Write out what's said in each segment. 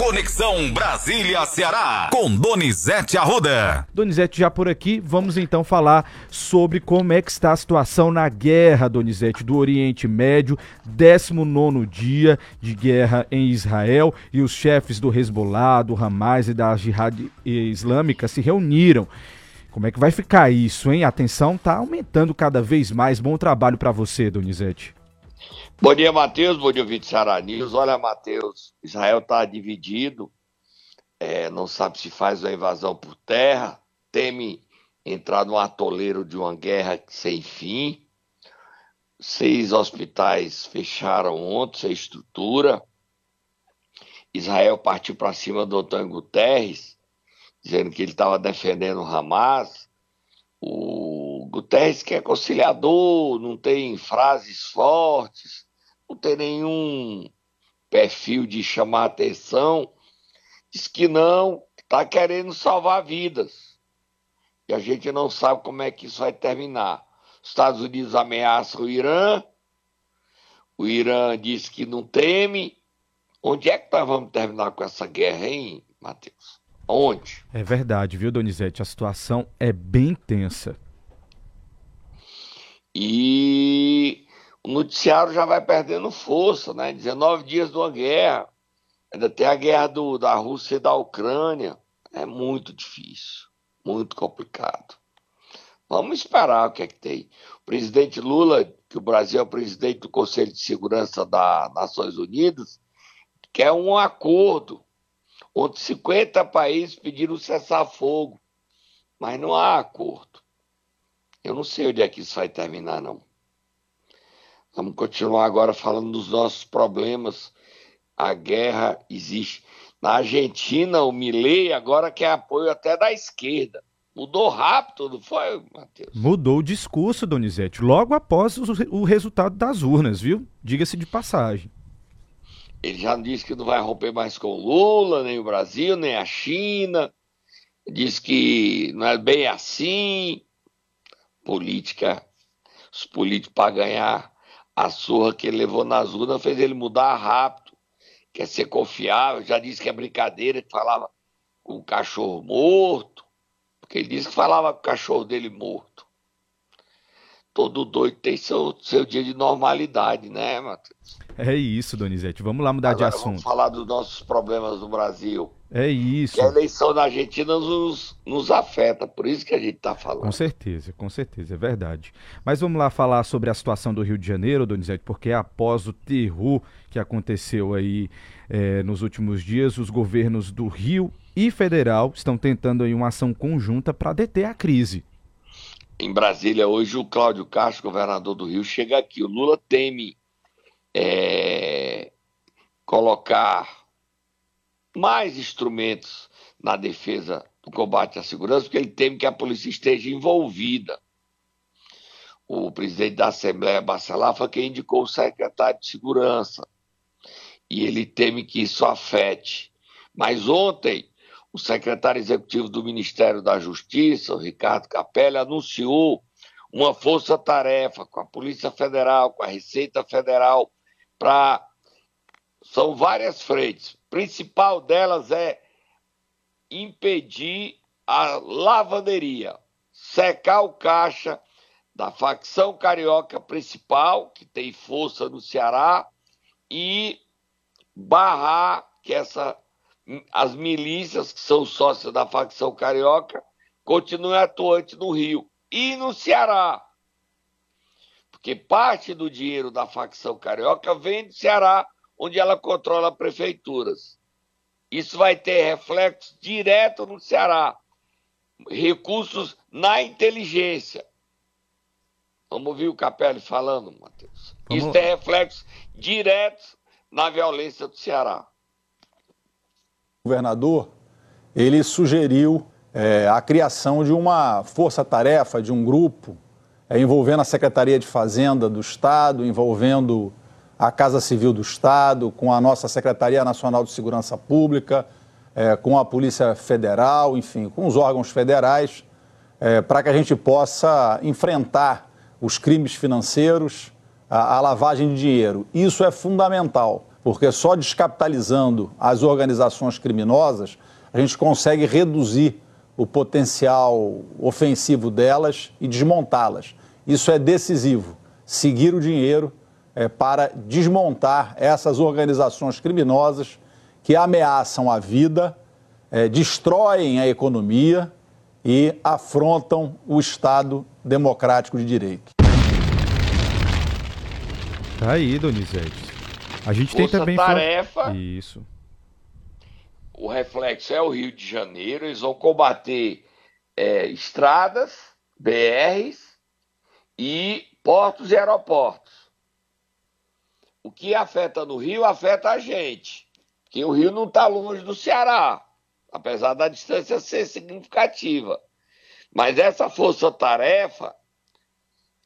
Conexão Brasília-Ceará, com Donizete Arruda. Donizete já por aqui, vamos então falar sobre como é que está a situação na guerra, Donizete, do Oriente Médio, 19 dia de guerra em Israel, e os chefes do Hezbollah, do Hamas e da Jihad Islâmica se reuniram. Como é que vai ficar isso, hein? A tensão está aumentando cada vez mais. Bom trabalho para você, Donizete. Bom dia, Matheus. Bom dia, Vítor Ceará. Olha, Matheus, Israel está dividido, é, não sabe se faz uma invasão por terra, teme entrar num atoleiro de uma guerra sem fim. Seis hospitais fecharam ontem, sem estrutura. Israel partiu para cima do Antônio Guterres, dizendo que ele estava defendendo o Hamas. O Guterres que é conciliador, não tem frases fortes, não tem nenhum perfil de chamar atenção, diz que não, está querendo salvar vidas. E a gente não sabe como é que isso vai terminar. Os Estados Unidos ameaçam o Irã, o Irã diz que não teme. Onde é que nós vamos terminar com essa guerra, hein, Matheus? Onde? É verdade, viu, Donizete? A situação é bem tensa. E o noticiário já vai perdendo força, né? 19 dias de uma guerra. Ainda tem a guerra do, da Rússia e da Ucrânia. É muito difícil, muito complicado. Vamos esperar o que é que tem. O presidente Lula, que o Brasil é o presidente do Conselho de Segurança das Nações Unidas, quer um acordo onde 50 países pediram cessar-fogo, mas não há acordo. Eu não sei onde é que isso vai terminar, não. Vamos continuar agora falando dos nossos problemas. A guerra existe. Na Argentina, o Milei agora quer apoio até da esquerda. Mudou rápido, não foi, Matheus? Mudou o discurso, Donizete, logo após o, o resultado das urnas, viu? Diga-se de passagem. Ele já disse que não vai romper mais com o Lula, nem o Brasil, nem a China. Diz que não é bem assim. Política, os políticos para ganhar a surra que ele levou nas urnas fez ele mudar rápido, quer ser confiável, já disse que é brincadeira, que falava com o cachorro morto, porque ele disse que falava com o cachorro dele morto. Todo doido tem seu, seu dia de normalidade, né, Matheus? É isso, Donizete. Vamos lá mudar Agora de assunto. Vamos falar dos nossos problemas no Brasil. É isso. Que a eleição na Argentina nos, nos afeta, por isso que a gente está falando. Com certeza, com certeza, é verdade. Mas vamos lá falar sobre a situação do Rio de Janeiro, Donizete, porque após o terror que aconteceu aí é, nos últimos dias, os governos do Rio e Federal estão tentando aí uma ação conjunta para deter a crise. Em Brasília, hoje, o Cláudio Castro, governador do Rio, chega aqui. O Lula teme é, colocar mais instrumentos na defesa do combate à segurança, porque ele teme que a polícia esteja envolvida. O presidente da Assembleia, Bacelar, foi quem indicou o secretário de Segurança. E ele teme que isso afete. Mas ontem, o secretário executivo do Ministério da Justiça, o Ricardo Capelli, anunciou uma força-tarefa com a Polícia Federal, com a Receita Federal, para. São várias frentes principal delas é impedir a lavanderia, secar o caixa da facção carioca principal, que tem força no Ceará, e barrar que essa, as milícias, que são sócias da facção carioca, continuem atuantes no Rio e no Ceará. Porque parte do dinheiro da facção carioca vem do Ceará onde ela controla prefeituras. Isso vai ter reflexo direto no Ceará. Recursos na inteligência. Vamos ouvir o Capelli falando, Matheus. Vamos... Isso tem reflexos diretos na violência do Ceará. Governador, ele sugeriu é, a criação de uma força-tarefa, de um grupo, é, envolvendo a Secretaria de Fazenda do Estado, envolvendo a Casa Civil do Estado, com a nossa Secretaria Nacional de Segurança Pública, é, com a Polícia Federal, enfim, com os órgãos federais, é, para que a gente possa enfrentar os crimes financeiros, a, a lavagem de dinheiro. Isso é fundamental porque só descapitalizando as organizações criminosas a gente consegue reduzir o potencial ofensivo delas e desmontá-las. Isso é decisivo. Seguir o dinheiro é, para desmontar essas organizações criminosas que ameaçam a vida, é, destroem a economia e afrontam o Estado democrático de direito. Tá aí, Donizete. A gente Força tem também. tarefa. Isso. O reflexo é o Rio de Janeiro. Eles vão combater é, estradas, BRs e portos e aeroportos. O que afeta no Rio afeta a gente, que o Rio não está longe do Ceará, apesar da distância ser significativa. Mas essa força-tarefa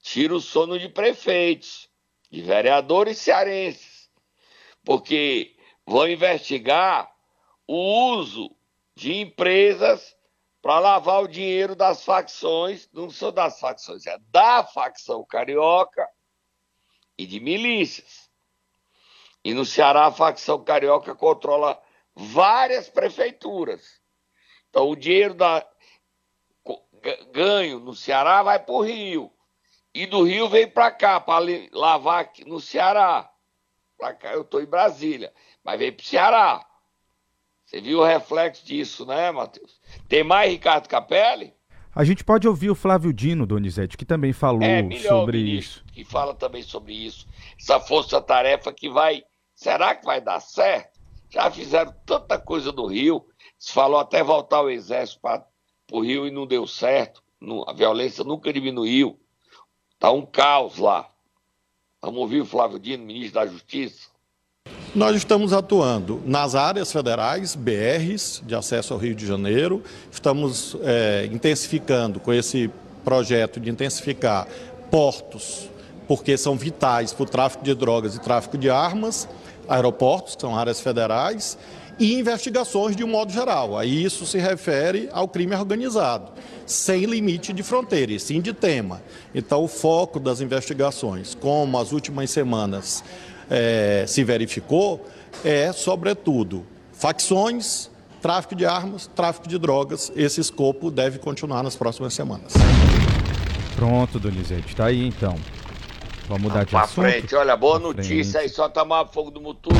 tira o sono de prefeitos, de vereadores cearenses, porque vão investigar o uso de empresas para lavar o dinheiro das facções, não são das facções, é da facção carioca e de milícias. E no Ceará, a facção carioca controla várias prefeituras. Então, o dinheiro da, ganho no Ceará vai para o Rio. E do Rio vem para cá, para lavar no Ceará. Para cá, eu estou em Brasília. Mas vem para o Ceará. Você viu o reflexo disso, né, Matheus? Tem mais Ricardo Capelli? A gente pode ouvir o Flávio Dino, Donizete, que também falou é, sobre isso. Que fala também sobre isso. Essa força-tarefa que vai Será que vai dar certo? Já fizeram tanta coisa no Rio, se falou até voltar o exército para o Rio e não deu certo. a violência nunca diminuiu. Está um caos lá. Vamos ouvir o Flávio Dino, ministro da Justiça. Nós estamos atuando nas áreas federais, BRs, de acesso ao Rio de Janeiro. Estamos é, intensificando com esse projeto de intensificar portos, porque são vitais para o tráfico de drogas e tráfico de armas aeroportos, que são áreas federais, e investigações de um modo geral. Aí isso se refere ao crime organizado, sem limite de fronteira, e sim de tema. Então, o foco das investigações, como as últimas semanas é, se verificou, é, sobretudo, facções, tráfico de armas, tráfico de drogas. Esse escopo deve continuar nas próximas semanas. Pronto, Donizete, tá aí então. Vamos mudar de assunto? frente. Olha, boa pra notícia frente. aí, só tomar fogo do motor.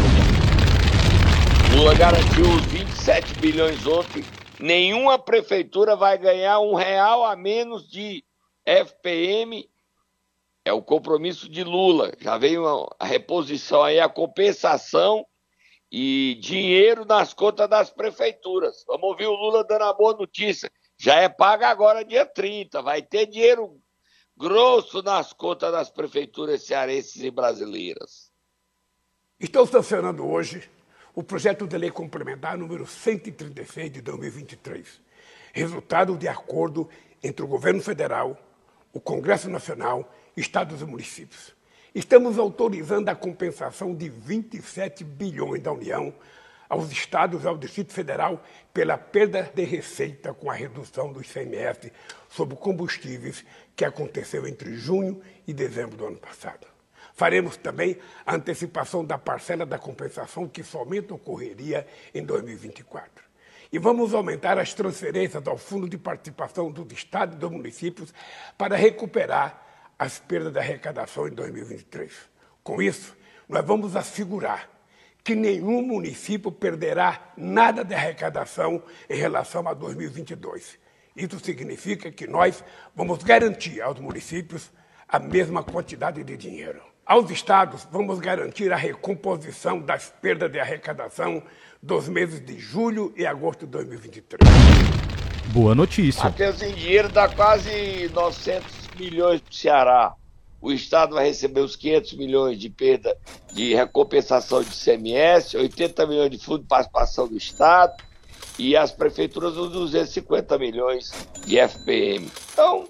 Lula garantiu os 27 bilhões ontem. Nenhuma prefeitura vai ganhar um real a menos de FPM. É o compromisso de Lula. Já veio a reposição aí, a compensação e dinheiro nas contas das prefeituras. Vamos ouvir o Lula dando a boa notícia. Já é paga agora dia 30. Vai ter dinheiro grosso nas contas das prefeituras cearenses e brasileiras. Estou sancionando hoje o projeto de lei complementar número 136 de 2023, resultado de acordo entre o governo federal, o Congresso Nacional, estados e municípios. Estamos autorizando a compensação de 27 bilhões da União aos estados e ao Distrito Federal pela perda de receita com a redução do ICMS sobre combustíveis que aconteceu entre junho e dezembro do ano passado. Faremos também a antecipação da parcela da compensação que somente ocorreria em 2024. E vamos aumentar as transferências ao Fundo de Participação dos Estados e dos Municípios para recuperar as perdas da arrecadação em 2023. Com isso, nós vamos assegurar que nenhum município perderá nada de arrecadação em relação a 2022. Isso significa que nós vamos garantir aos municípios a mesma quantidade de dinheiro. Aos estados, vamos garantir a recomposição das perdas de arrecadação dos meses de julho e agosto de 2023. Boa notícia. Matheus, em dinheiro dá quase 900 milhões para o Ceará o Estado vai receber os 500 milhões de perda de recompensação de CMS, 80 milhões de fundo de participação do Estado e as prefeituras os 250 milhões de FPM. Então,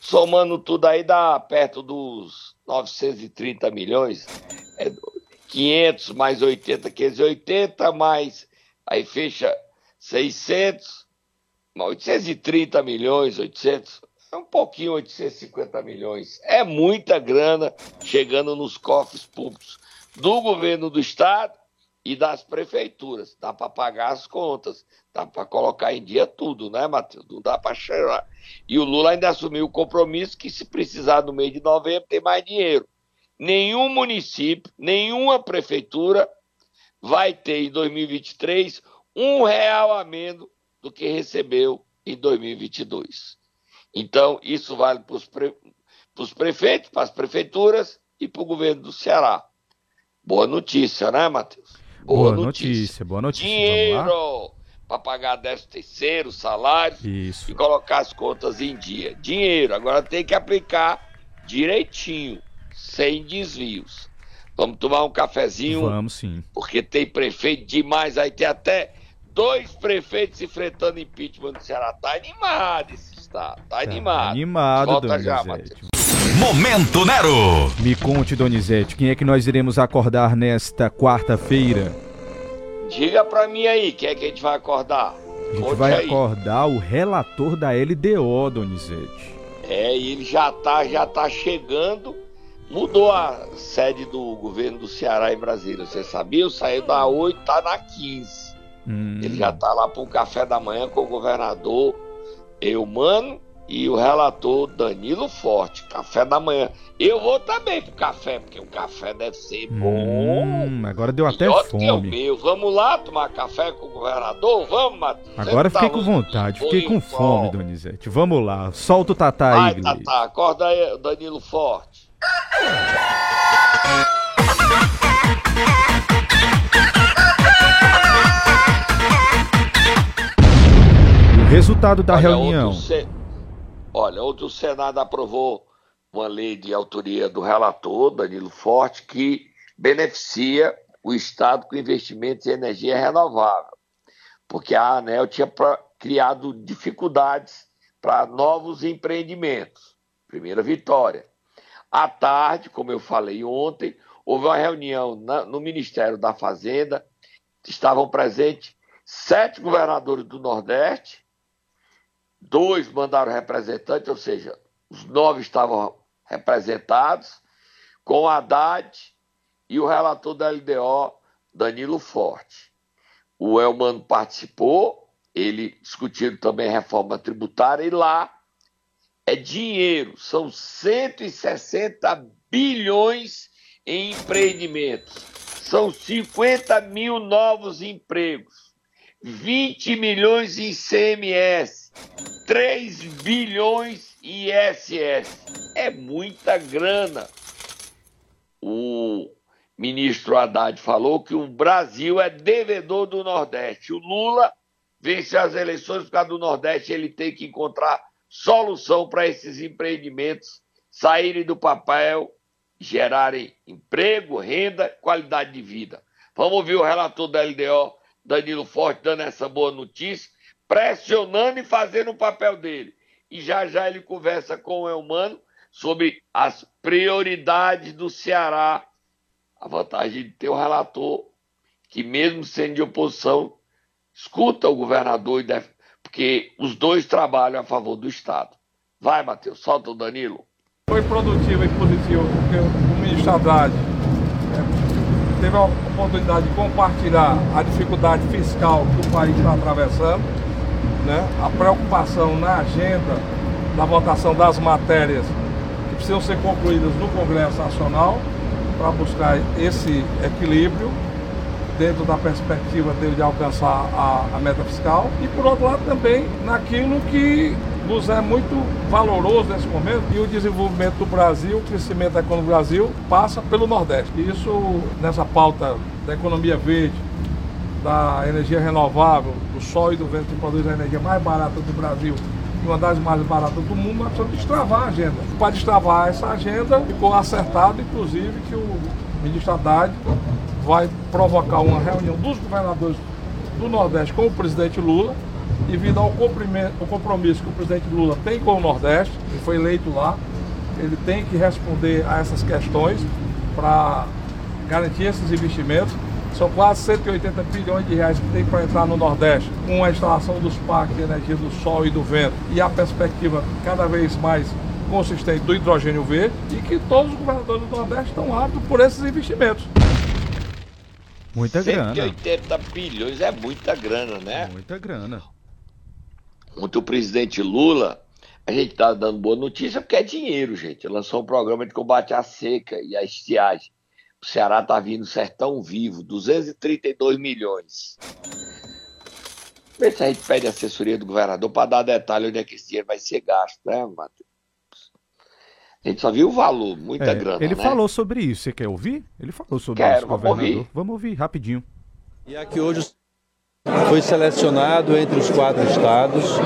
somando tudo aí, dá perto dos 930 milhões. É 500 mais 80, 580, mais aí fecha 600, 830 milhões, 800, é um pouquinho 850 milhões. É muita grana chegando nos cofres públicos do governo do estado e das prefeituras. Dá para pagar as contas, dá para colocar em dia tudo, né, Matheus? Não dá para cheirar. E o Lula ainda assumiu o compromisso que, se precisar no mês de novembro, tem mais dinheiro. Nenhum município, nenhuma prefeitura vai ter em 2023 um real a menos do que recebeu em 2022. Então, isso vale para os pre... prefeitos, para as prefeituras e para o governo do Ceará. Boa notícia, né, Matheus? Boa, boa notícia. notícia. boa notícia. Dinheiro para pagar 10 terceiro, salário Isso. e colocar as contas em dia. Dinheiro, agora tem que aplicar direitinho, sem desvios. Vamos tomar um cafezinho? Vamos sim. Porque tem prefeito demais aí, tem até dois prefeitos enfrentando impeachment no Ceará. Tá animado esse estado, tá, tá animado. Animado, Volta já, Matheus. Momento Nero! Me conte, Donizete, quem é que nós iremos acordar nesta quarta-feira? Diga pra mim aí, quem é que a gente vai acordar? A gente Conte vai aí. acordar o relator da LDO, Donizete. É, ele já tá, já tá chegando. Mudou a sede do governo do Ceará em Brasília. Você sabia? Saiu da 8, tá na 15. Hum. Ele já tá lá para um café da manhã com o governador Eumano e o relator Danilo Forte, café da manhã. Eu vou também pro café, porque o café deve ser bom. Hum, agora deu até fome. Que o meu. Vamos lá tomar café com o governador? Vamos, Matheus. Agora fiquei tá com vontade, fiquei com fome, Donizete. Vamos lá, solta o Tatá aí, Vai, Tatá, acorda aí, Danilo Forte. o resultado da Olha, reunião. Olha, ontem o Senado aprovou uma lei de autoria do relator, Danilo Forte, que beneficia o Estado com investimentos em energia renovável, porque a ANEL tinha criado dificuldades para novos empreendimentos. Primeira vitória. À tarde, como eu falei ontem, houve uma reunião no Ministério da Fazenda, estavam presentes sete governadores do Nordeste dois mandaram representantes, ou seja, os nove estavam representados, com Haddad e o relator da LDO, Danilo Forte. O Elmano participou, ele discutindo também reforma tributária, e lá é dinheiro, são 160 bilhões em empreendimentos, são 50 mil novos empregos, 20 milhões em CMS, 3 bilhões ISS. É muita grana. O ministro Haddad falou que o Brasil é devedor do Nordeste. O Lula vence as eleições por causa do Nordeste, ele tem que encontrar solução para esses empreendimentos saírem do papel, gerarem emprego, renda, qualidade de vida. Vamos ouvir o relator da LDO, Danilo Forte, dando essa boa notícia pressionando e fazendo o papel dele. E já já ele conversa com o Elmano sobre as prioridades do Ceará. A vantagem de ter um relator que, mesmo sendo de oposição, escuta o governador, deve, porque os dois trabalham a favor do Estado. Vai, Matheus, solta o Danilo. Foi produtivo e positivo, porque o ministro Haddad teve a oportunidade de compartilhar a dificuldade fiscal que o país está atravessando né, a preocupação na agenda da votação das matérias que precisam ser concluídas no Congresso Nacional para buscar esse equilíbrio dentro da perspectiva dele de alcançar a, a, meta fiscal e por outro lado também naquilo que nos é muito valoroso nesse momento e o desenvolvimento do Brasil, o crescimento da economia do Brasil passa pelo Nordeste. E isso nessa pauta da economia verde, da energia renovável, do sol e do vento que produz a energia mais barata do Brasil e uma das mais baratas do mundo, nós precisamos destravar a agenda. Para destravar essa agenda, ficou acertado, inclusive, que o ministro Haddad vai provocar uma reunião dos governadores do Nordeste com o presidente Lula, devido ao compromisso que o presidente Lula tem com o Nordeste, ele foi eleito lá, ele tem que responder a essas questões para garantir esses investimentos são quase 180 bilhões de reais que tem para entrar no Nordeste, com a instalação dos parques de energia do sol e do vento e a perspectiva cada vez mais consistente do hidrogênio verde e que todos os governadores do Nordeste estão aptos por esses investimentos. Muita grana. 180 bilhões é muita grana, né? Muita grana. Ontem o presidente Lula, a gente tá dando boa notícia porque é dinheiro, gente. Lançou um programa de combate à seca e à estiagem. O Ceará tá vindo sertão vivo, 232 milhões. Vê se a gente pede assessoria do governador para dar detalhe onde é que esse dinheiro vai ser gasto, né, Matheus? A gente só viu o valor, muita É, grana. ele né? falou sobre isso. Você quer ouvir? Ele falou sobre Quero, isso, vamos governador. ouvir. Vamos ouvir rapidinho. E aqui hoje foi selecionado entre os quatro estados.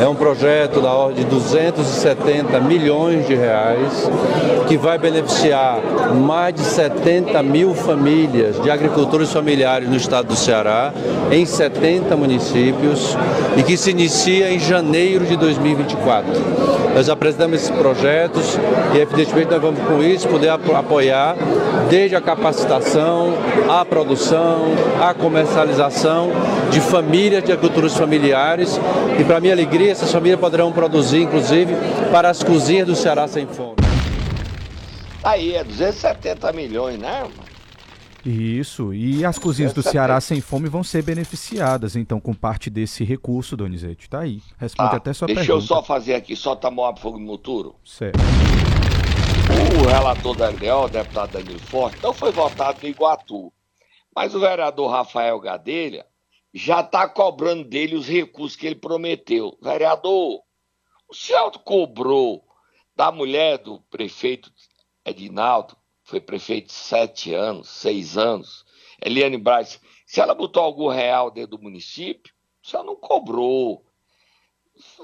É um projeto da ordem de 270 milhões de reais que vai beneficiar mais de 70 mil famílias de agricultores familiares no estado do Ceará, em 70 municípios, e que se inicia em janeiro de 2024. Nós apresentamos esses projetos e, evidentemente, nós vamos com isso poder apo- apoiar desde a capacitação, a produção, a comercialização de famílias de agricultores familiares. E, para minha alegria, essas famílias poderão produzir, inclusive, para as cozinhas do Ceará sem fome. Aí, é 270 milhões, né? mano? Isso. E as cozinhas do Ceará sem fome vão ser beneficiadas, então, com parte desse recurso, Donizete. Tá aí. Responde Tá, até sua deixa pergunta. eu só fazer aqui, só tomar fogo no muturo. Certo. O relator da LDO, o deputado Danilo Forte, não foi votado no Iguatu. Mas o vereador Rafael Gadelha já está cobrando dele os recursos que ele prometeu. Vereador, o senhor cobrou da mulher do prefeito Edinaldo, foi prefeito sete anos, seis anos, Eliane Braz, se ela botou algum real dentro do município, o senhor não cobrou.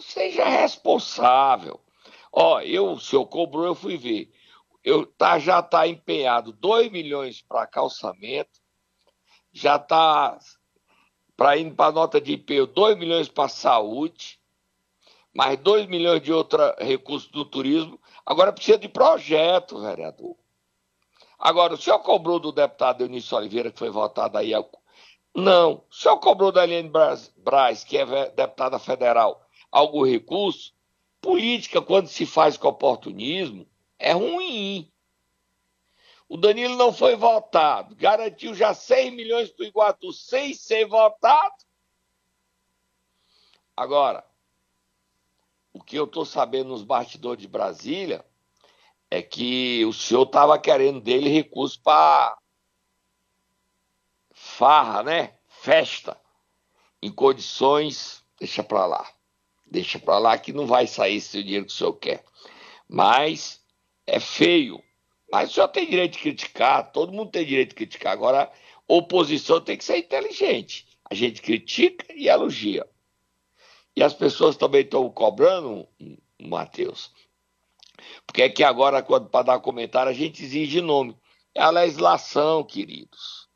Seja responsável. Ó, eu, o senhor cobrou, eu fui ver. Eu, tá, já está empenhado 2 milhões para calçamento, já está para ir para nota de IPU 2 milhões para saúde, mais 2 milhões de outro recurso do turismo. Agora precisa de projeto, vereador. Agora, o senhor cobrou do deputado Eunício Oliveira, que foi votado aí. ao- Não. O senhor cobrou da Eliane Braz, que é deputada federal, algum recurso? Política, quando se faz com oportunismo, é ruim. O Danilo não foi votado, garantiu já 6 milhões para o Iguatu sem ser votado. Agora, o que eu estou sabendo nos bastidores de Brasília é que o senhor estava querendo dele recurso para farra, né? Festa, em condições. Deixa para lá. Deixa para lá que não vai sair esse dinheiro que o senhor quer. Mas é feio. Mas o senhor tem direito de criticar, todo mundo tem direito de criticar. Agora, oposição tem que ser inteligente. A gente critica e elogia. E as pessoas também estão cobrando, Matheus. Porque é que agora, quando para dar comentário, a gente exige nome. É a legislação, queridos.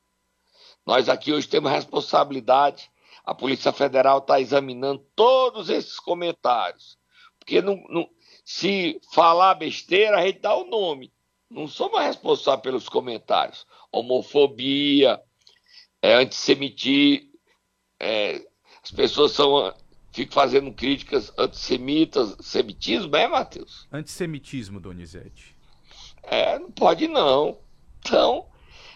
Nós aqui hoje temos responsabilidade. A Polícia Federal está examinando todos esses comentários. Porque não, não- se falar besteira, a gente dá o nome. Não somos responsáveis pelos comentários. Homofobia, é, antissemitismo. é, as pessoas são, ficam fazendo críticas antissemitas, semitismo, é, Matheus? Antissemitismo, Donizete. É, não pode não. Então,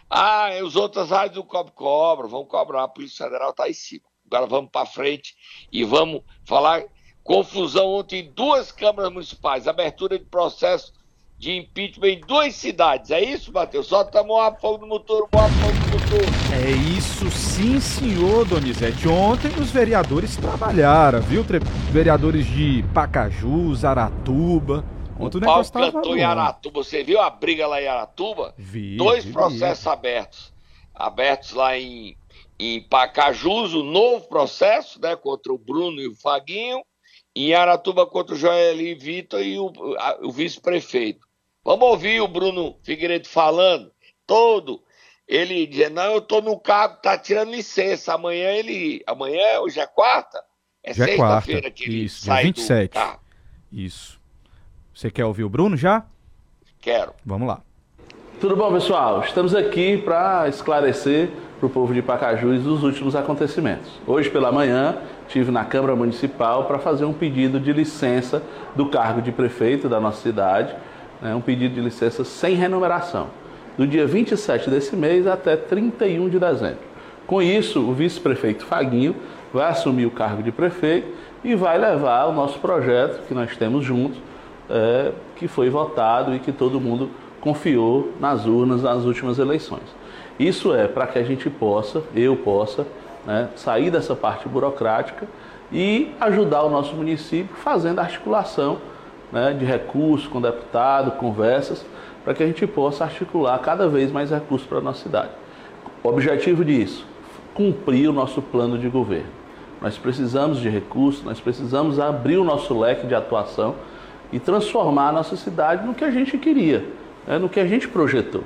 ah, os outras áreas do Cobre Cobra, vamos cobrar, a Polícia Federal está em cima. Agora vamos para frente e vamos falar confusão ontem em duas câmaras municipais, abertura de processo de impeachment em duas cidades. É isso, Matheus? Só estamos a fogo no motor, a fogo no motor. É isso sim, senhor Donizete. Ontem os vereadores trabalharam, viu? Vereadores de Pacaju, Zaratuba. Ontem o, O negócio cantou bom. em Aratuba. Você viu a briga lá em Aratuba? Vi, Dois vi, processos abertos. Abertos lá em, em Pacajus, o novo processo, né? Contra o Bruno e o Faguinho. E em Aratuba contra o Joeli Vitor e o, a- o vice-prefeito. Vamos ouvir o Bruno Figueiredo falando, todo. Ele dizendo, não, eu tô no cargo, tá tirando licença. Amanhã ele. Amanhã, hoje é quarta? É Já é sexta-feira quarta, que ele isso, dia sai 27. do cargo. Isso. Você quer ouvir o Bruno já? Quero. Vamos lá. Tudo bom, pessoal? Estamos aqui para esclarecer para o povo de Pacajus os últimos acontecimentos. Hoje pela manhã, estive na Câmara Municipal para fazer um pedido de licença do cargo de prefeito da nossa cidade, né, um pedido de licença sem remuneração. do dia 27 desse mês até 31 de dezembro. Com isso, o vice-prefeito Faguinho vai assumir o cargo de prefeito e vai levar o nosso projeto que nós temos juntos, é, que foi votado e que todo mundo confiou nas urnas nas últimas eleições. Isso é para que a gente possa, eu possa, né, sair dessa parte burocrática e ajudar o nosso município fazendo articulação né, de recursos com deputado, conversas, para que a gente possa articular cada vez mais recursos para a nossa cidade. O objetivo disso, cumprir o nosso plano de governo. Nós precisamos de recursos, nós precisamos abrir o nosso leque de atuação e transformar a nossa cidade no que a gente queria, né, no que a gente projetou.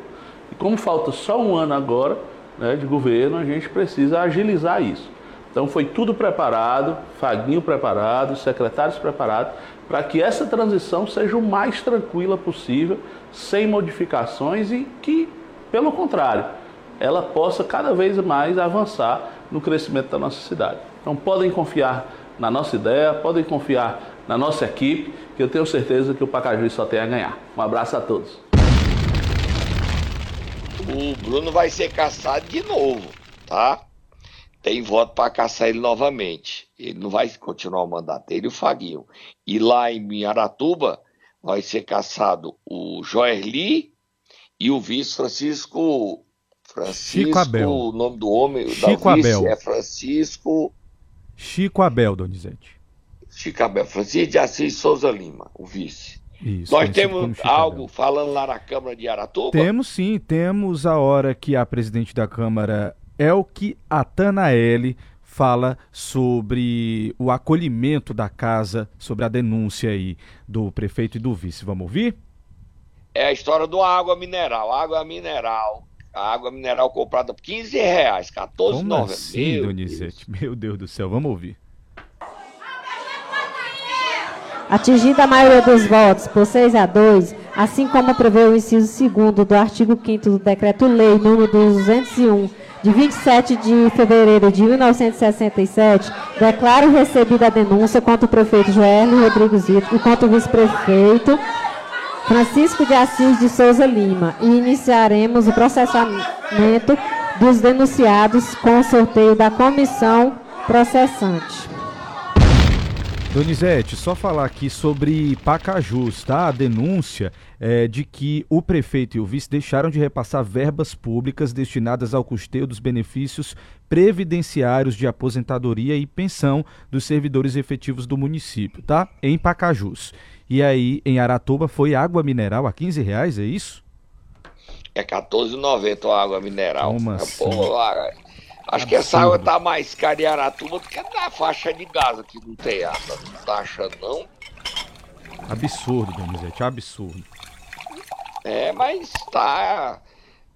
E como falta só um ano agora né, de governo, a gente precisa agilizar isso. Então foi tudo preparado, Faguinho preparado, secretários preparados, para que essa transição seja o mais tranquila possível, sem modificações e que, pelo contrário, ela possa cada vez mais avançar no crescimento da nossa cidade. Então podem confiar na nossa ideia, podem confiar na nossa equipe, que eu tenho certeza que o Pacajus só tem a ganhar. Um abraço a todos. O Bruno vai ser caçado de novo, tá? Tem voto para caçar ele novamente. Ele não vai continuar o mandato, ele e o Faguinho. E lá em Aratuba vai ser caçado o Joerli e o vice Francisco Francisco, Chico Abel. o nome do homem, Chico da vice Abel. é Francisco Chico Abel, Donizete. Chico Abel, Francisco de Assis Souza Lima, o vice. Isso. Nós temos algo Abel. falando lá na Câmara de Aratuba? Temos sim, temos a hora que a presidente da Câmara, Elke Atanaele, fala sobre o acolhimento da casa, sobre a denúncia aí do prefeito e do vice. Vamos ouvir? É a história do água mineral. Água mineral. A água mineral comprada por 15 reais, 14,90. Como assim, Meu Donizete? Meu Deus do céu, vamos ouvir. Atingida a maioria dos votos por 6 a 2, assim como prevê o inciso 2 do artigo 5 do Decreto-Lei número 201, de 27 de fevereiro de 1967, declaro recebida a denúncia contra o prefeito Joelho Rodrigues Vitor e contra o vice-prefeito Francisco de Assis de Souza Lima e iniciaremos o processamento dos denunciados com o sorteio da comissão processante. Donizete, só falar aqui sobre Pacajus, tá? A denúncia é de que o prefeito e o vice deixaram de repassar verbas públicas destinadas ao custeio dos benefícios previdenciários de aposentadoria e pensão dos servidores efetivos do município, tá? Em Pacajus. E aí, em Aratuba, foi água mineral a 15 reais, é isso? É 14,90 a água mineral. Como É, assim? pô, acho que essa água tá mais cara em Aratuba do que na faixa de Gaza, que não tem água. Não tá achando, não? Absurdo, Donizete, absurdo. É, mas tá,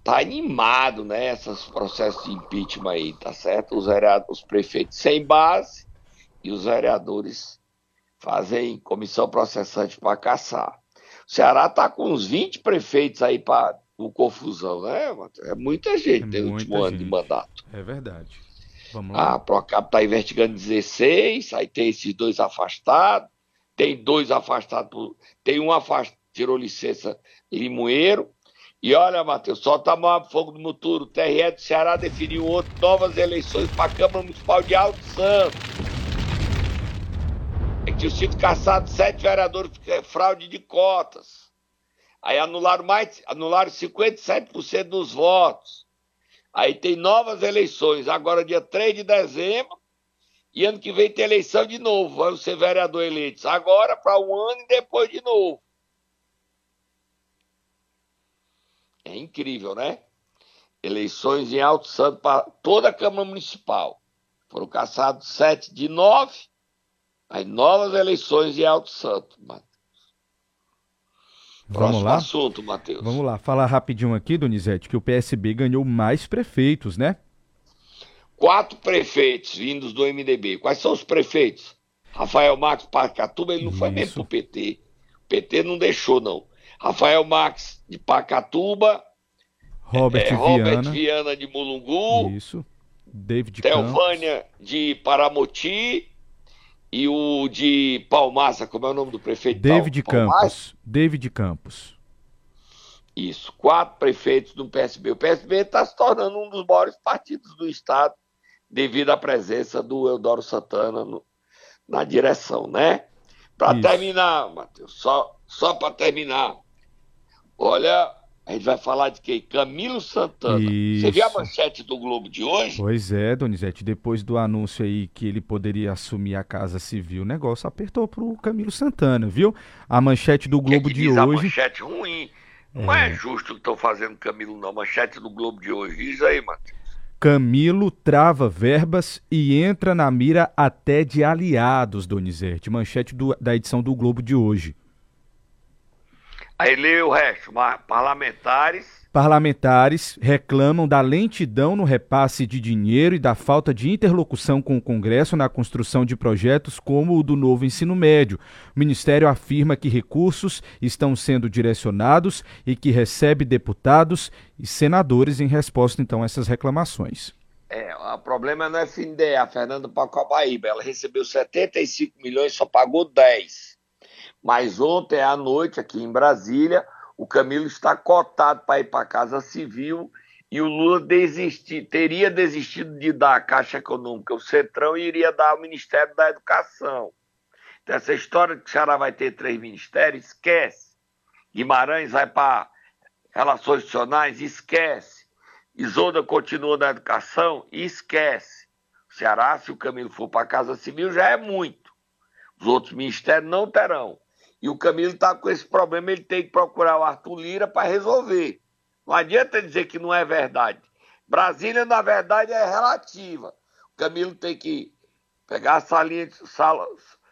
tá animado, né? Esses processos de impeachment aí, tá certo? Os, vereadores, os prefeitos sem base e os vereadores fazem comissão processante para caçar. O Ceará tá com uns 20 prefeitos aí para confusão, né? Matheus? É muita gente É no muita último ano de gente. mandato. É verdade. Vamos lá. A Procap tá investigando 16, aí tem esses dois afastados, tem dois afastados, tem um afastado, tirou licença limoeiro. E olha, Matheus, só tá mais fogo no muturo. O TRE do Ceará definiu outro, novas eleições para a Câmara Municipal de Alto Santo. É que tinham sido caçados sete vereadores por é fraude de cotas. Aí anularam mais, anularam 57% dos votos. Aí tem novas eleições, agora dia 3 de dezembro, e ano que vem tem eleição de novo. Vão ser vereador eleitos agora para um ano e depois de novo. É incrível, né? Eleições em Alto Santo para toda a Câmara Municipal. Foram caçados sete de nove. Aí novas eleições em Alto Santo. Vamos lá? assunto, Matheus. Vamos lá, falar rapidinho aqui, Donizete, que o PSB ganhou mais prefeitos, né? Quatro prefeitos vindos do MDB. Quais são os prefeitos? Rafael Marques Pacatuba, ele não foi mesmo Isso. pro PT. O PT não deixou, não. Rafael Marques de Pacatuba, Robert é, Robert Viana. Viana de Mulungu, Isso. David Campos. Telvânia de Paramoti e o de Palmaça, como é o nome do prefeito? David Pal- Palmaça? Campos. David Campos. Isso, quatro prefeitos do PSB. O PSB está se tornando um dos maiores partidos do Estado devido à presença do Eudoro Santana no, na direção, né? Para terminar, Matheus, só, só para terminar, olha, a gente vai falar de quem? Camilo Santana. Isso. Você viu a manchete do Globo de hoje? Pois é, Donizete, depois do anúncio aí que ele poderia assumir a Casa Civil, o negócio apertou pro Camilo Santana, viu? A manchete do Globo que que de hoje. A manchete ruim. Não é, é justo o que estão fazendo Camilo, não. Manchete do Globo de hoje. Diz aí, Matheus. Camilo trava verbas e entra na mira até de aliados, Donizete. Manchete do, da edição do Globo de hoje. Aí lê o resto. Parlamentares Parlamentares reclamam da lentidão no repasse de dinheiro e da falta de interlocução com o Congresso na construção de projetos como o do novo ensino médio. O Ministério afirma que recursos estão sendo direcionados e que recebe deputados e senadores em resposta então a essas reclamações. É, o problema não é FNDE, a Fernanda Pacobaíba, ela recebeu 75 milhões, só pagou 10. Mas ontem à noite, aqui em Brasília, o Camilo está cotado para ir para a Casa Civil e o Lula teria desistido de dar a Caixa Econômica, o Centrão, iria dar ao Ministério da Educação. Então, essa história de que o Ceará vai ter três ministérios, esquece. Guimarães vai para Relações Institucionais, esquece. Isolda continua na educação, esquece. O Ceará, se o Camilo for para a Casa Civil, já é muito. Os outros ministérios não terão. E o Camilo está com esse problema, ele tem que procurar o Arthur Lira para resolver. Não adianta dizer que não é verdade. Brasília, na verdade, é relativa. O Camilo tem que pegar a salinha de sala,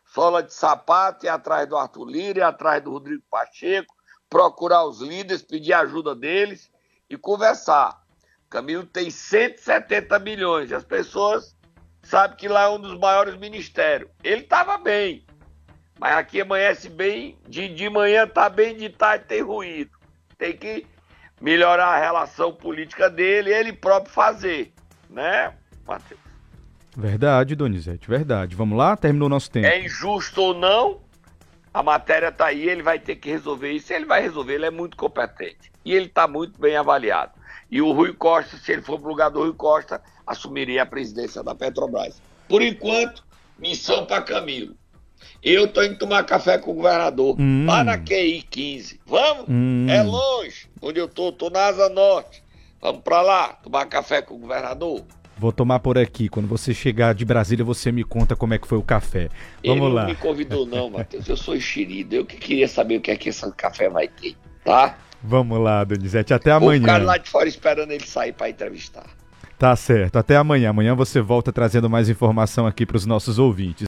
sola de sapato ir atrás do Arthur Lira, ir atrás do Rodrigo Pacheco, procurar os líderes, pedir ajuda deles e conversar. O Camilo tem 170 milhões as pessoas sabem que lá é um dos maiores ministérios. Ele estava bem. Mas aqui amanhece bem, de, de manhã tá bem, de tarde tem ruído. Tem que melhorar a relação política dele e ele próprio fazer, né, Matheus? Verdade, Donizete, verdade. Vamos lá? Terminou o nosso tempo. É injusto ou não, a matéria tá aí, ele vai ter que resolver isso. Ele vai resolver, ele é muito competente. E ele está muito bem avaliado. E o Rui Costa, se ele for pro lugar do Rui Costa, assumiria a presidência da Petrobras. Por enquanto, missão para Camilo. Eu tô indo tomar café com o governador. Hum. Na QI 15. Vamos? Hum. É longe. Onde eu tô, tô na Asa Norte. Vamos pra lá, tomar café com o governador. Vou tomar por aqui. Quando você chegar de Brasília, você me conta como é que foi o café. Vamos Ele lá. não me convidou, não, Matheus. Eu sou enxerido. Eu que queria saber o que é que esse café vai ter, tá? Vamos lá, Donizete. Até amanhã. O cara lá de fora esperando ele sair para entrevistar. Tá certo. Até amanhã. Amanhã você volta trazendo mais informação aqui para os nossos ouvintes.